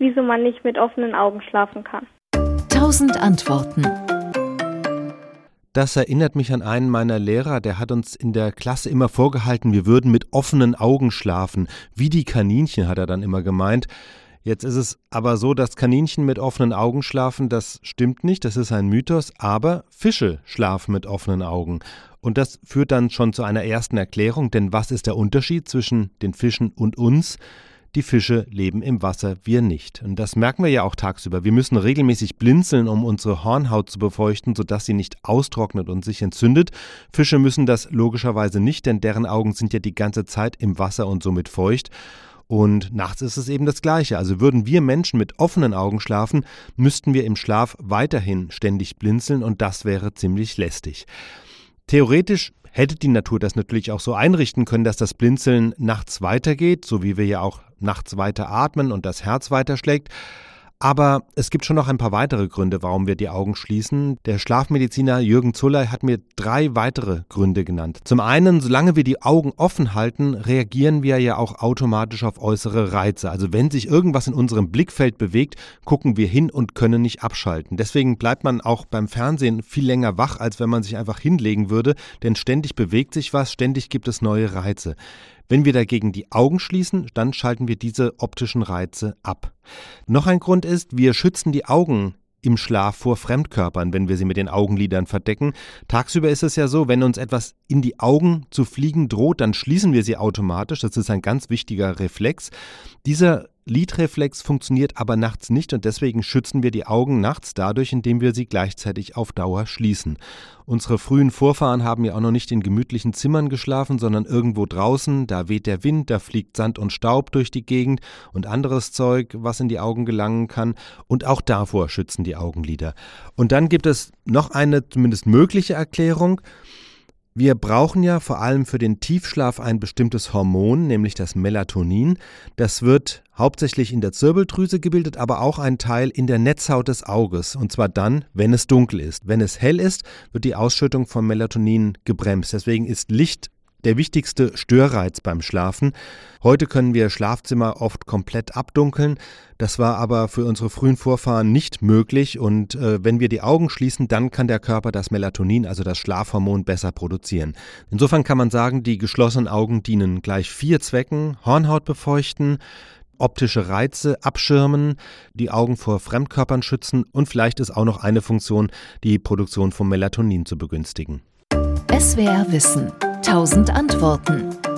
wieso man nicht mit offenen Augen schlafen kann. Tausend Antworten. Das erinnert mich an einen meiner Lehrer, der hat uns in der Klasse immer vorgehalten, wir würden mit offenen Augen schlafen. Wie die Kaninchen, hat er dann immer gemeint. Jetzt ist es aber so, dass Kaninchen mit offenen Augen schlafen, das stimmt nicht, das ist ein Mythos, aber Fische schlafen mit offenen Augen. Und das führt dann schon zu einer ersten Erklärung, denn was ist der Unterschied zwischen den Fischen und uns? Die Fische leben im Wasser, wir nicht. Und das merken wir ja auch tagsüber. Wir müssen regelmäßig blinzeln, um unsere Hornhaut zu befeuchten, sodass sie nicht austrocknet und sich entzündet. Fische müssen das logischerweise nicht, denn deren Augen sind ja die ganze Zeit im Wasser und somit feucht. Und nachts ist es eben das Gleiche. Also würden wir Menschen mit offenen Augen schlafen, müssten wir im Schlaf weiterhin ständig blinzeln und das wäre ziemlich lästig. Theoretisch hätte die Natur das natürlich auch so einrichten können, dass das Blinzeln nachts weitergeht, so wie wir ja auch nachts weiter atmen und das Herz weiter schlägt. Aber es gibt schon noch ein paar weitere Gründe, warum wir die Augen schließen. Der Schlafmediziner Jürgen Zuller hat mir drei weitere Gründe genannt. Zum einen, solange wir die Augen offen halten, reagieren wir ja auch automatisch auf äußere Reize. Also wenn sich irgendwas in unserem Blickfeld bewegt, gucken wir hin und können nicht abschalten. Deswegen bleibt man auch beim Fernsehen viel länger wach, als wenn man sich einfach hinlegen würde, denn ständig bewegt sich was, ständig gibt es neue Reize. Wenn wir dagegen die Augen schließen, dann schalten wir diese optischen Reize ab. Noch ein Grund ist, wir schützen die Augen im Schlaf vor Fremdkörpern, wenn wir sie mit den Augenlidern verdecken. Tagsüber ist es ja so, wenn uns etwas in die Augen zu fliegen droht, dann schließen wir sie automatisch. Das ist ein ganz wichtiger Reflex. Dieser Lidreflex funktioniert aber nachts nicht und deswegen schützen wir die Augen nachts dadurch, indem wir sie gleichzeitig auf Dauer schließen. Unsere frühen Vorfahren haben ja auch noch nicht in gemütlichen Zimmern geschlafen, sondern irgendwo draußen, da weht der Wind, da fliegt Sand und Staub durch die Gegend und anderes Zeug, was in die Augen gelangen kann und auch davor schützen die Augenlider. Und dann gibt es noch eine zumindest mögliche Erklärung. Wir brauchen ja vor allem für den Tiefschlaf ein bestimmtes Hormon, nämlich das Melatonin. Das wird hauptsächlich in der Zirbeldrüse gebildet, aber auch ein Teil in der Netzhaut des Auges. Und zwar dann, wenn es dunkel ist. Wenn es hell ist, wird die Ausschüttung von Melatonin gebremst. Deswegen ist Licht der wichtigste Störreiz beim Schlafen. Heute können wir Schlafzimmer oft komplett abdunkeln. Das war aber für unsere frühen Vorfahren nicht möglich. Und äh, wenn wir die Augen schließen, dann kann der Körper das Melatonin, also das Schlafhormon, besser produzieren. Insofern kann man sagen, die geschlossenen Augen dienen gleich vier Zwecken. Hornhaut befeuchten, optische Reize abschirmen, die Augen vor Fremdkörpern schützen und vielleicht ist auch noch eine Funktion, die Produktion von Melatonin zu begünstigen. SWR Wissen. Tausend Antworten.